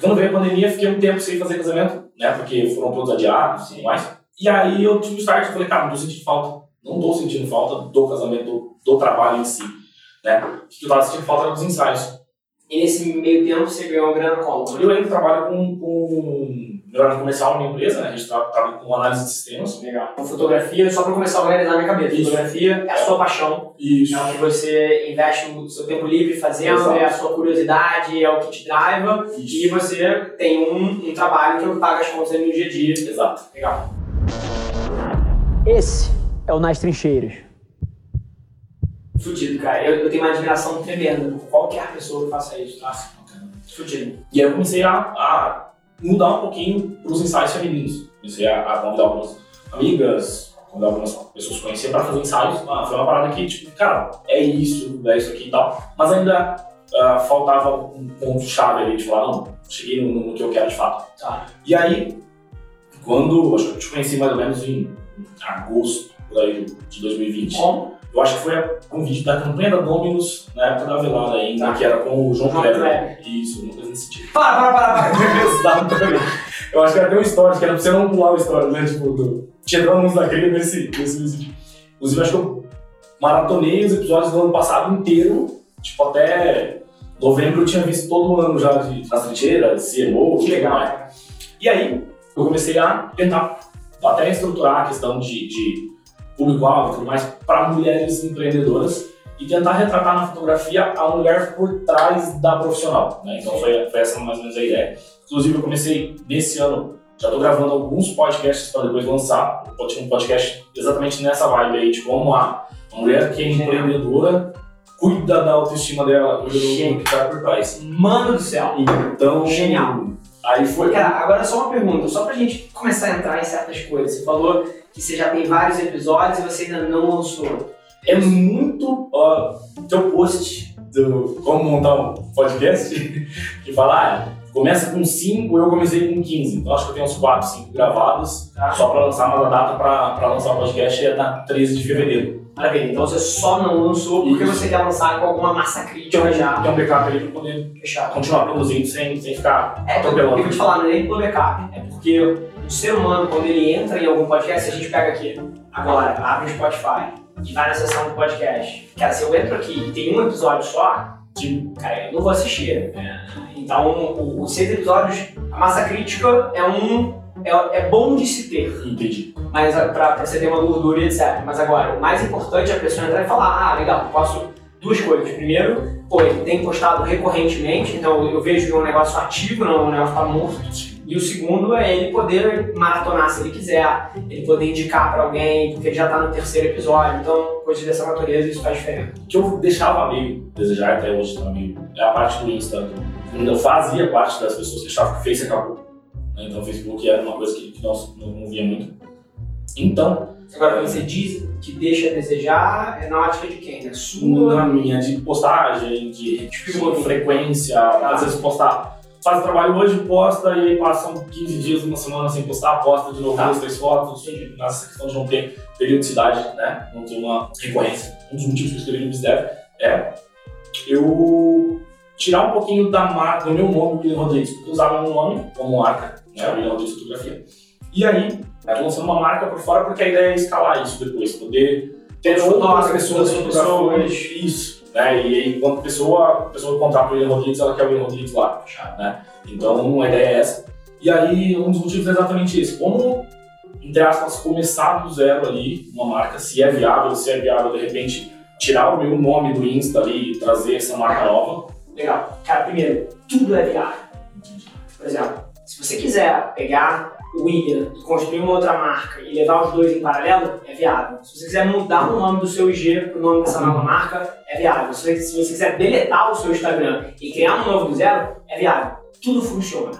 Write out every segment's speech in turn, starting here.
Quando veio a pandemia, fiquei um tempo sem fazer casamento, né? Porque foram todos adiados e mais. E aí eu tive um start, falei, cara, não tô sentindo falta. Não tô sentindo falta do casamento, do, do trabalho em si. Né? O que eu tava sentindo falta era dos ensaios. E nesse meio tempo você ganhou uma grana como? Eu ainda trabalho com, com melhoramento comercial na minha empresa, né? A gente trabalha com análise de sistemas. Legal. Com fotografia, só para começar a organizar a minha cabeça. Isso. Fotografia é a sua paixão. Isso. É o que você investe o seu tempo livre fazendo, Exato. é a sua curiosidade, é o que te driva. E você tem um, um trabalho que paga as contas no dia a dia. Exato. Legal. Esse é o Nas Trincheiras. Fudido, cara. Eu, eu tenho uma admiração tremenda por qualquer pessoa que faça isso, tá? Fudido. E aí eu comecei a, a mudar um pouquinho para os ensaios femininos. Comecei a, a convidar algumas amigas, convidar algumas pessoas que conhecia para fazer ensaios. Ah, foi uma parada que, tipo, cara, é isso, é isso aqui e tal. Mas ainda ah, faltava um ponto-chave ali de falar, não, cheguei no, no que eu quero de fato. Tá. E aí, quando, acho que eu te conheci mais ou menos em agosto por aí, de 2020. Como? Eu acho que foi a convite da campanha da Dominus, na época da velada ainda, que era com o João Kleber. Isso, uma coisa nesse tipo. Para, para, para, para. Exatamente. Eu acho que era até um story, que era pra você não pular o story, né? Tipo, do... tinha alunos da crise nesse, nesse vídeo. Inclusive, acho que eu maratonei os episódios do ano passado inteiro, tipo, até novembro eu tinha visto todo ano já de Nas Trincheiras, CMO, Que legal. né? E aí, eu comecei a tentar até estruturar a questão de, de público-alvo e tudo mais para mulheres empreendedoras e tentar retratar na fotografia a mulher por trás da profissional. Né? Então foi, foi essa mais ou menos a ideia. Inclusive eu comecei nesse ano, já estou gravando alguns podcasts para depois lançar. Eu tinha um podcast exatamente nessa vibe aí, de como a, a mulher que é empreendedora cuida da autoestima dela, cuida do que está por trás. Mano do céu. Então, Genial. Aí foi. Cara, agora só uma pergunta, só pra gente começar a entrar em certas coisas. Você falou que você já tem vários episódios e você ainda não lançou. É muito ó, teu post do como montar um podcast que fala, ah, começa com 5, eu comecei com 15. Então acho que eu tenho uns 4, 5 gravados, Tá? só pra lançar, mas a data pra, pra lançar o podcast é na 13 de fevereiro. Maravilha. Então você só não lançou porque Isso. você quer lançar com alguma massa crítica já tem um backup ali pra poder fechada. continuar produzindo sem, sem ficar É, eu atropelando. vou te falar, não é nem pelo backup. É porque o ser humano, quando ele entra em algum podcast, a gente pega aqui. Agora, abre o Spotify e vai na sessão do podcast. Cara, se eu entro aqui e tem um episódio só, tipo, cara, eu não vou assistir. né? Então, o- os seis episódios, a massa crítica é um. É, é bom de se ter, Entendi. mas é pra, pra você ter uma gordura e etc. Mas agora, o mais importante é a pessoa entrar e falar: ah, legal, posso. Duas coisas. Primeiro, pô, ele tem postado recorrentemente, então eu vejo que é um negócio ativo, não é um negócio tá morto. E o segundo é ele poder maratonar se ele quiser, ele poder indicar pra alguém, porque ele já tá no terceiro episódio, então coisas dessa natureza isso faz diferença. O que eu deixava meio desejar até hoje também é a parte do Insta. Eu fazia parte das pessoas que achavam que o Face acabou. né? Então o Facebook era uma coisa que, que nós não, via muito. Então, Agora, você diz que deixa a desejar, é na ótica de quem? Na sua? na minha de postagem, de Tipo, frequência, às vezes postar. Faz o trabalho hoje, posta e aí passam 15 dias, uma semana sem postar, posta de novo Tá. duas, três fotos. Nessa questão de não ter periodicidade, né? Não ter uma recorrência. Um dos motivos que eu escrevi no BizDev é eu tirar um pouquinho da marca, do meu nome, William Rodrigues, porque eu usava meu nome como marca, né? William Rodrigues Fotografia. E aí, eu tô lançando uma marca por fora porque a ideia é escalar isso depois, poder ter outras pessoas pessoas. isso, né? E a pessoa, a pessoa contrata o William Rodrigues, ela quer o William Rodrigues lá, né? Então, a ideia é essa. E aí, um dos motivos é exatamente esse. Como, entre aspas, começar do zero ali, uma marca, se é viável, se é viável, de repente, tirar o meu nome do Insta ali e trazer essa marca nova. Legal. Cara, primeiro, tudo é viável. Por exemplo, se você quiser pegar William e construir uma outra marca e levar os dois em paralelo, é viável. Se você quiser mudar o nome do seu IG para o nome dessa nova marca, é viável. Se você, se você quiser deletar o seu Instagram e criar um novo do zero, é viável. Tudo funciona.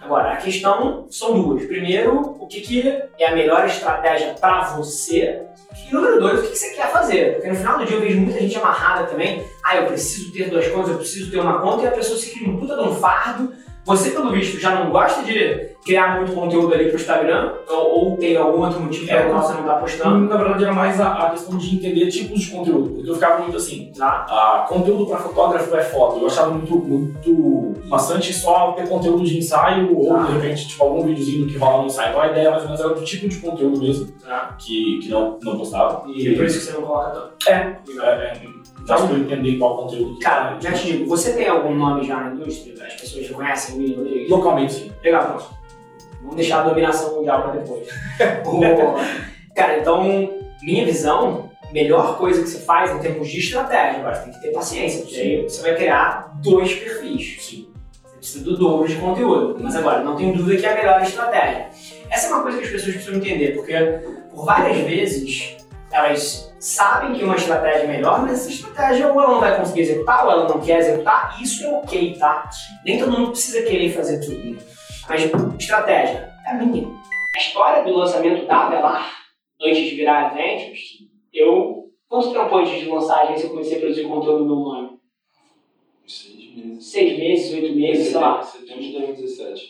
Agora, a questão são duas. Primeiro, o que, que é a melhor estratégia para você? E número dois, o que, que você quer fazer? Porque no final do dia eu vejo muita gente amarrada também. Ah, eu preciso ter duas contas, eu preciso ter uma conta, e a pessoa se cria um puta de um fardo Você, pelo visto, já não gosta de criar muito conteúdo ali pro Instagram? Ou, ou tem algum outro motivo É, pelo qual você não tá postando? Na verdade, era mais a, a questão de entender tipos de conteúdo. Porque eu ficava muito assim, Tá? ah, conteúdo para fotógrafo é foto. Eu achava muito, muito bastante só ter conteúdo de ensaio ou, Tá. de repente, tipo, algum videozinho que rola no ensaio. Então, a ideia, mais ou menos, era do tipo de conteúdo mesmo Tá. que, que não, não postava. E é por isso que você não coloca tanto. É, é, é pra eu entender qual conteúdo Cara, já te digo, você tem algum nome já na indústria? As pessoas já conhecem o William Rodrigues? Localmente, sim. Legal, pronto. Vamos deixar a dominação mundial pra depois. Cara, então, minha visão, melhor coisa que você faz em termos de estratégia, agora tem que ter paciência, porque aí você vai criar dois perfis. Sim. Você precisa do dobro de conteúdo. Mas agora, não tenho dúvida que é a melhor estratégia. Essa é uma coisa que as pessoas precisam entender, porque por várias vezes elas sabem que uma estratégia é melhor, mas essa estratégia ou ela não vai conseguir executar, ou ela não quer executar, e isso é ok, tá? Nem todo mundo precisa querer fazer tudo. Mas estratégia é minha. A história do lançamento da Avelar, antes de virar Adventures, eu. Quanto tempo antes de lançar a agência eu comecei a produzir conteúdo no meu nome? Seis meses. Seis meses, oito meses, sei lá. Setembro de 2017.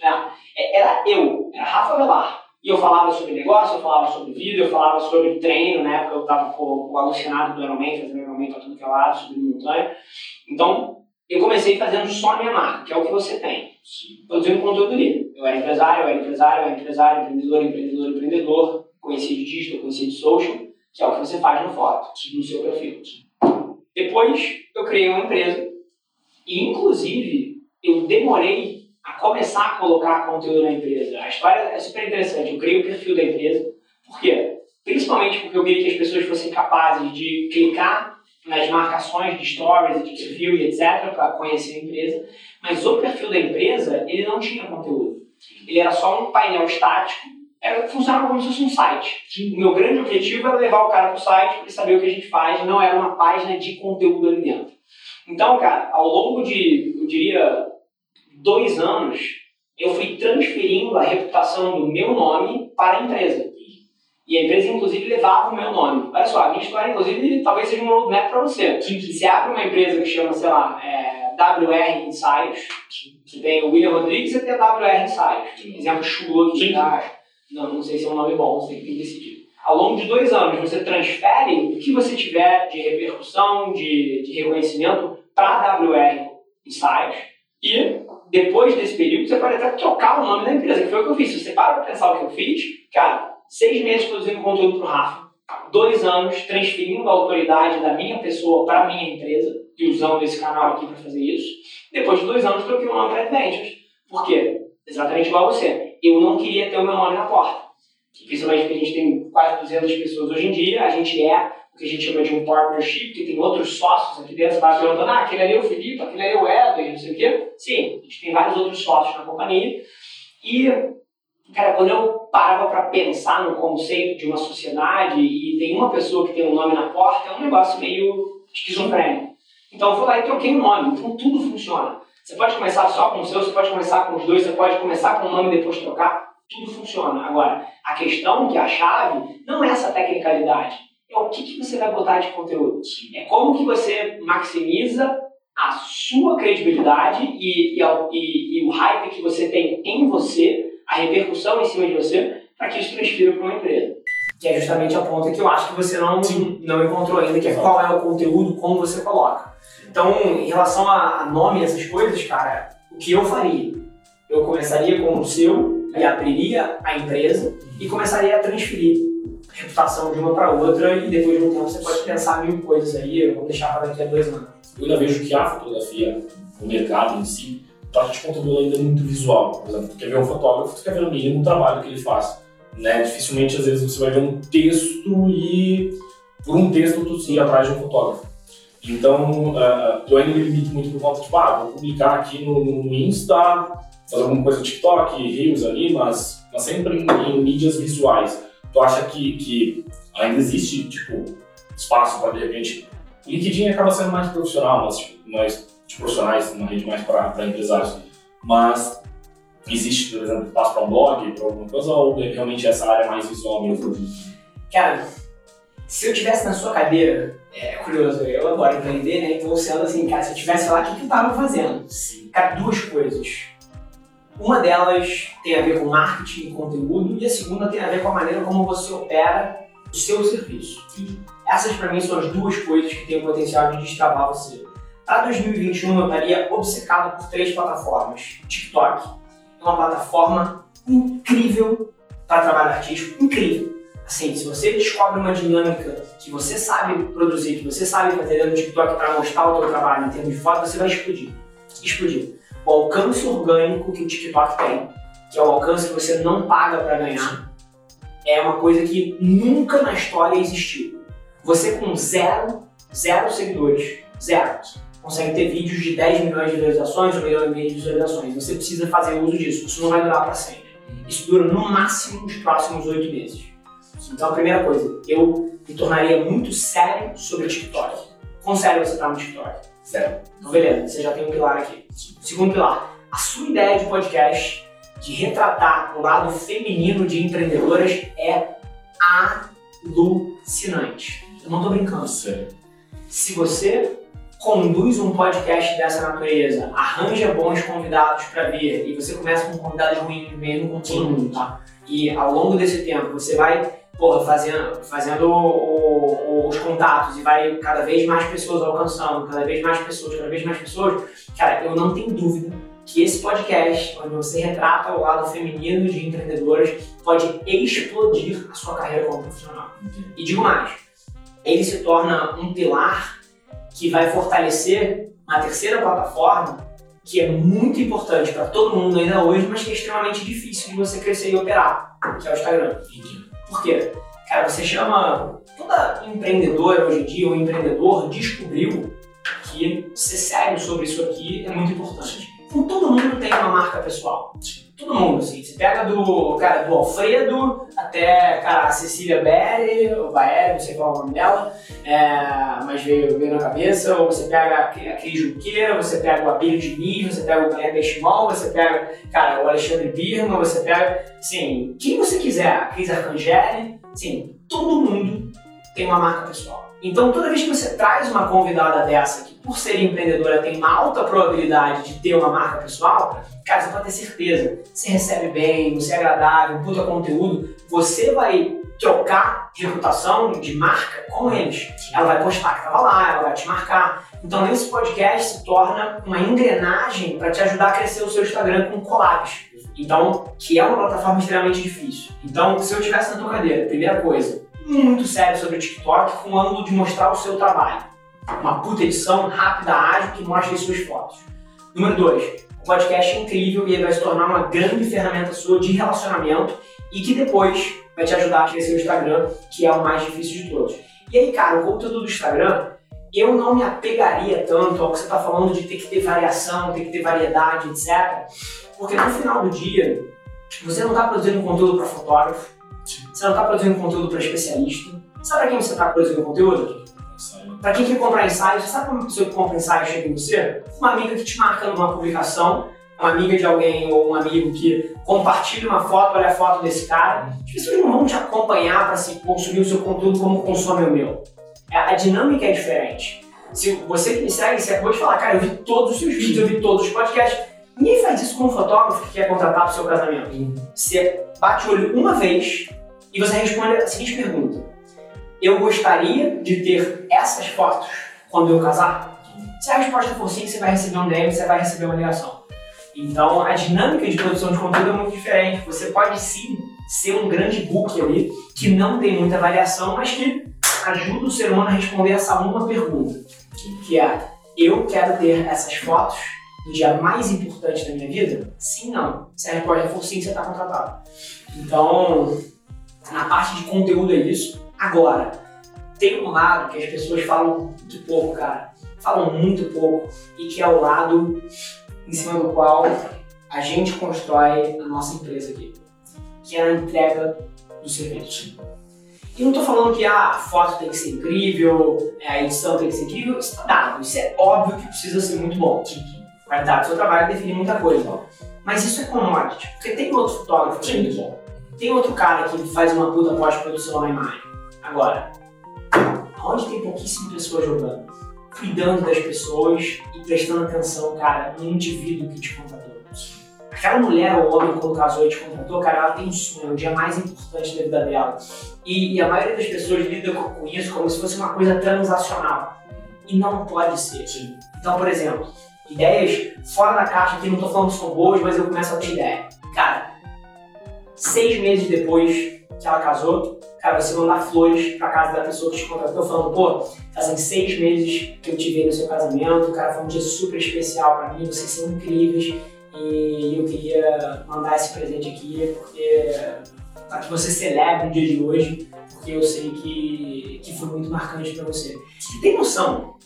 É, Era eu, era Rafa Velar. E eu falava sobre negócio, eu falava sobre vida, eu falava sobre treino. Na época eu tava com o alucinado do Ironman, fazendo Ironman pra tudo que é lado, subindo montanha. Então, eu comecei fazendo só a minha marca, que é o que você tem. Produzindo conteúdo ali. Eu era empresário, eu era empresário, eu era empresário, empreendedor, empreendedor, empreendedor. Conhecia de digital, conhecia de social, que é o que você faz na foto, no seu perfil. Depois, eu criei uma empresa e, inclusive, eu demorei a começar a colocar conteúdo na empresa. A história é super interessante. Eu criei o perfil da empresa. Por quê? Principalmente porque eu queria que as pessoas fossem capazes de clicar nas marcações de stories, de perfil e etc. para conhecer a empresa. Mas o perfil da empresa, ele não tinha conteúdo. Ele era só um painel estático. Era, funcionava como se fosse um site. O meu grande objetivo era levar o cara para o site para ele saber o que a gente faz. Não era uma página de conteúdo ali dentro. Então, cara, ao longo de, eu diria, dois anos, eu fui transferindo a reputação do meu nome para a empresa. E a empresa, inclusive, levava o meu nome. Olha só, a minha história, inclusive, talvez seja um roadmap para você. Você abre uma empresa que chama, sei lá, é, WR Ensaios, você tem o William Rodrigues e tem a WR Ensaios. Exemplo chulo aqui, tá? Não, não sei se é um nome bom, você tem que decidir. Ao longo de dois anos, você transfere o que você tiver de repercussão, de, de reconhecimento para a WR Ensaios e depois desse período, você pode até trocar o nome da empresa, que foi o que eu fiz. Se você para pra pensar o que eu fiz, cara, seis meses produzindo conteúdo pro Rafa, dois anos transferindo a autoridade da minha pessoa para minha empresa e usando esse canal aqui para fazer isso. Depois de dois anos, troquei o nome para Adventures. Por quê? Exatamente igual a você. Eu não queria ter o meu nome na porta. Principalmente porque a gente tem quase 200 pessoas hoje em dia, a gente é o que a gente chama de um partnership, que tem outros sócios aqui dentro, vai perguntando, ah, aquele ali é o Felipe, aquele ali é o Edwin, não sei o quê. Sim, a gente tem vários outros sócios na companhia. E, cara, quando eu parava para pensar no conceito de uma sociedade e tem uma pessoa que tem um nome na porta, é um negócio meio esquizofrênico. Então eu fui lá e troquei o nome, então tudo funciona. Você pode começar só com o seu, você pode começar com os dois, você pode começar com o nome e depois trocar, tudo funciona. Agora, a questão que é a chave não é essa tecnicalidade, é o que, que você vai botar de conteúdo. É como que você maximiza a sua credibilidade e, e, e- e o hype que você tem em você, a repercussão em cima de você, para que isso transfira para uma empresa. Que é justamente a ponta que eu acho que você não, não encontrou ainda, que é qual é o conteúdo, como você coloca. Então, em relação a, a nome e essas coisas, cara, o que eu faria? Eu começaria com o seu e abriria a empresa e começaria a transferir reputação de uma para outra e depois de um tempo você pode pensar mil coisas aí, vou deixar para daqui a dois anos. Eu ainda vejo que a fotografia, o mercado em si, parte de conteúdo ainda muito visual. Por exemplo, tu quer ver um fotógrafo, tu quer ver no mínimo o trabalho que ele faz. Né? Dificilmente, às vezes, você vai ver um texto e, por um texto, tu ir atrás de um fotógrafo. Então, ah, eu ainda me limito muito por conta de, tipo, ah, vou publicar aqui no, no Insta, fazer alguma coisa no TikTok, Reels ali, mas, mas sempre em, em mídias visuais. Tu acha que, que ainda existe, tipo, espaço para, de repente, o LinkedIn acaba sendo mais profissional, mas tipo, mais de profissionais, uma rede mais para empresários. Mas existe, por exemplo, espaço para um blog, para alguma coisa, ou realmente essa área é mais visual mesmo? Cara, se eu tivesse na sua cadeira, é curioso, eu adoro empreender, né? Então sendo assim, cara, se eu tivesse lá, o que, que eu tava fazendo? Sim. Cara, duas coisas. Uma delas tem a ver com marketing e conteúdo, e a segunda tem a ver com a maneira como você opera o seu serviço. E essas, para mim, são as duas coisas que têm o potencial de destravar você. Para 2021, eu estaria obcecado por três plataformas. TikTok é uma plataforma incrível para trabalho artístico, incrível. Assim, se você descobre uma dinâmica que você sabe produzir, que você sabe fazer do TikTok para mostrar o seu trabalho em termos de foto, você vai explodir. Explodir. O alcance orgânico que o TikTok tem, que é o alcance que você não paga para ganhar, é uma coisa que nunca na história existiu. Você com zero, zero seguidores, zero, consegue ter vídeos de 10 milhões de visualizações, 1 milhão e meio de visualizações. Você precisa fazer uso disso. Isso não vai durar para sempre. Isso dura no máximo os próximos 8 meses. Então, a primeira coisa, eu me tornaria muito sério sobre o TikTok. Quão sério você está no TikTok? Sério. Então, beleza, você já tem um pilar aqui. Segundo pilar, a sua ideia de podcast, de retratar o lado feminino de empreendedoras é alucinante. Eu não tô brincando. Sério. Se você conduz um podcast dessa natureza, arranja bons convidados para vir e você começa com convidados ruins mesmo com todo mundo, tá? E ao longo desse tempo você vai porra, fazendo, fazendo o- o- os contatos e vai cada vez mais pessoas alcançando, cada vez mais pessoas, cada vez mais pessoas, cara, eu não tenho dúvida que esse podcast, onde você retrata o lado feminino de empreendedoras, pode explodir a sua carreira como profissional. E digo mais, ele se torna um pilar que vai fortalecer uma terceira plataforma que é muito importante para todo mundo ainda hoje, mas que é extremamente difícil de você crescer e operar, que é o Instagram. Por quê? Cara, você chama toda empreendedora hoje em dia, ou empreendedor, descobriu que ser sério sobre isso aqui é muito importante. Então, todo mundo tem uma marca pessoal. Todo mundo, assim. Você pega do, cara, do Alfredo até, cara, a Cecília Berry, ou Baeri, não sei qual é o nome dela, é, mas veio, veio na cabeça. Ou você pega a Cris Junqueira, você pega o Abílio Diniz, você pega o Guilherme Benchimol, você pega, cara, o Alexandre Birman, você pega, assim, quem você quiser, a Cris Arcangeli, assim, todo mundo tem uma marca pessoal. Então, toda vez que você traz uma convidada dessa, que por ser empreendedora tem uma alta probabilidade de ter uma marca pessoal, cara, você pode ter certeza. Você recebe bem, você é agradável, puta conteúdo, você vai trocar de reputação, de marca com eles. Ela vai postar que estava lá, ela vai te marcar. Então, esse podcast se torna uma engrenagem para te ajudar a crescer o seu Instagram com collabs. Então, que é uma plataforma extremamente difícil. Então, se eu tivesse na tua cadeira, primeira coisa, muito sério sobre o TikTok com o ângulo de mostrar o seu trabalho. Uma puta edição rápida, ágil, que mostre as suas fotos. Número 2. O podcast é incrível e ele vai se tornar uma grande ferramenta sua de relacionamento e que depois vai te ajudar a crescer o Instagram, que é o mais difícil de todos. E aí, cara, o conteúdo do Instagram, eu não me apegaria tanto ao que você está falando de ter que ter variação, ter que ter variedade, etc. Porque no final do dia, você não está produzindo conteúdo para fotógrafo, você não está produzindo conteúdo para especialista. Sabe para quem você está produzindo conteúdo? Para quem quer comprar ensaio, você sabe como a pessoa que compra ensaio chega em você? Uma amiga que te marca numa publicação, uma amiga de alguém ou um amigo que compartilha uma foto, olha a foto desse cara. As pessoas não vão te acompanhar para se consumir o seu conteúdo como consome o meu. A dinâmica é diferente. Se você que me segue, você acabou de falar, cara, eu vi todos os seus vídeos, eu vi todos os podcasts. Ninguém faz isso com um fotógrafo que quer contratar para o seu casamento. Você bate o olho uma vez e você responde a seguinte pergunta: Eu gostaria de ter essas fotos quando eu casar? Se a resposta for sim, você vai receber um DM, você vai receber uma ligação. Então, a dinâmica de produção de conteúdo é muito diferente. Você pode sim ser um grande book ali, que não tem muita variação, mas que ajuda o ser humano a responder essa uma pergunta, que é: Eu quero ter essas fotos no dia mais importante da minha vida? Sim, não. Se a resposta for sim, você está contratado. Então, na parte de conteúdo é isso. Agora, tem um lado que as pessoas falam muito pouco, cara. Falam muito pouco. E que é o lado em cima do qual a gente constrói a nossa empresa aqui. Que é a entrega do serviço. E não tô falando que ah, a foto tem que ser incrível, a edição tem que ser incrível. Isso tá dado. Isso é óbvio que precisa ser muito bom. A qualidade do seu trabalho define muita coisa. Mas isso é commodity. Porque tem outro fotógrafo que é muito bom. Tem outro cara que faz uma puta pós-produção na imagem. Agora, onde tem pouquíssimas pessoas jogando, cuidando das pessoas e prestando atenção, cara, no indivíduo que te contratou. Aquela mulher ou homem, quando casou e te contratou, cara, ela tem um sonho, é o dia mais importante da vida dela. E, e a maioria das pessoas lida com, isso como se fosse uma coisa transacional. E não pode ser. Sim. Então, por exemplo, ideias fora da caixa, que não tô falando que são boas, mas eu começo a ter ideia. Cara, seis meses depois que ela casou, cara, você mandar flores pra casa da pessoa que te contratou falando, pô, fazem seis meses que eu te vi no seu casamento, cara, foi um dia super especial pra mim, vocês são incríveis e eu queria mandar esse presente aqui porque para que você celebre o dia de hoje, porque eu sei que, que foi muito marcante pra você. Você tem noção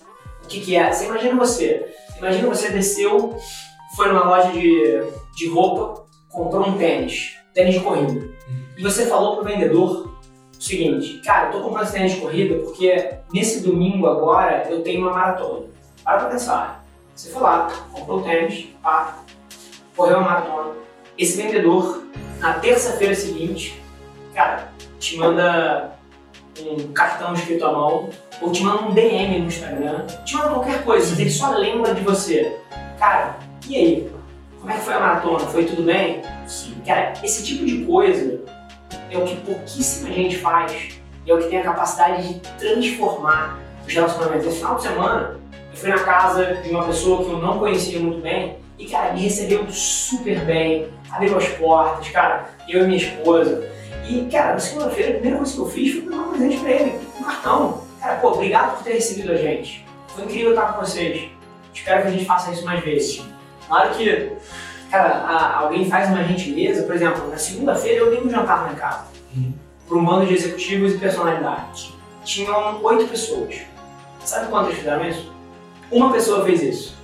o que, que é? Você imagina você, imagina você desceu, foi numa loja de, de roupa, comprou um tênis, tênis de corrida, e você falou pro vendedor o seguinte, cara, eu tô comprando esse tênis de corrida porque nesse domingo agora eu tenho uma maratona. Para pra pensar. Você foi lá, comprou o tênis, pá, correu uma maratona. Esse vendedor, na terça-feira seguinte, cara, te manda um cartão escrito à mão, ou te manda um DM no Instagram, te manda qualquer coisa, ele só lembra de você. Cara, e aí? Como é que foi a maratona? Foi tudo bem? Cara, esse tipo de coisa é o que pouquíssima gente faz e é o que tem a capacidade de transformar os relacionamentos. Esse final de semana, eu fui na casa de uma pessoa que eu não conhecia muito bem e, cara, me recebeu super bem, abriu as portas, cara, eu e minha esposa. E, cara, na segunda-feira, a primeira coisa que eu fiz foi dar um presente pra ele, um cartão. Cara, pô, obrigado por ter recebido a gente. Foi incrível estar com vocês. Espero que a gente faça isso mais vezes. Hora que, cara, a- alguém faz uma gentileza, por exemplo, na segunda-feira eu dei um jantar em casa Uhum. para um bando de executivos e personalidades. Tinham oito pessoas. Sabe quantas fizeram isso? Uma pessoa fez isso.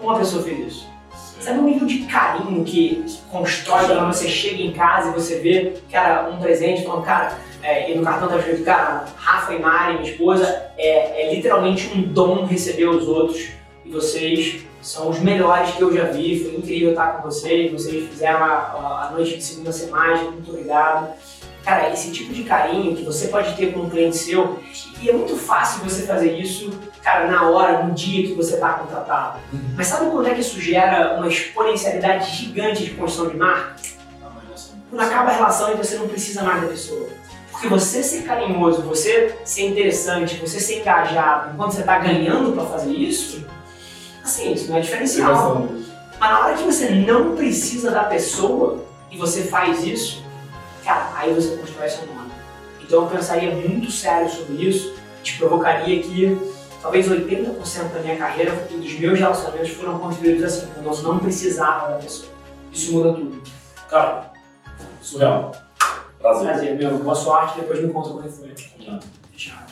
Uma pessoa fez isso. Sabe o nível de carinho que constrói quando você chega em casa e você vê, cara, um presente falando, cara, é, e no cartão tá escrito, cara, Rafa e Mari, minha esposa, é, é literalmente um dom receber os outros e vocês são os melhores que eu já vi, foi incrível estar com vocês, vocês fizeram a, a- noite de segunda ser mágica, muito obrigado. Cara, esse tipo de carinho que você pode ter com um cliente seu, e é muito fácil você fazer isso, cara, na hora, no dia que você está contratado. Mas sabe quando é que isso gera uma exponencialidade gigante de construção de marca? Quando acaba a relação e você não precisa mais da pessoa. Porque você ser carinhoso, você ser interessante, você ser engajado, enquanto você está ganhando para fazer isso, assim, isso não é diferencial. Mas na hora que você não precisa da pessoa e você faz isso, cara, aí você constrói seu nome. Então eu pensaria muito sério sobre isso, te provocaria que talvez 80% da minha carreira dos meus relacionamentos foram construídos assim, quando nós não precisava da pessoa. Isso muda tudo. Cara, surreal. Prazer. Prazer, meu. Boa sorte, depois me conta como é que foi. Fechado.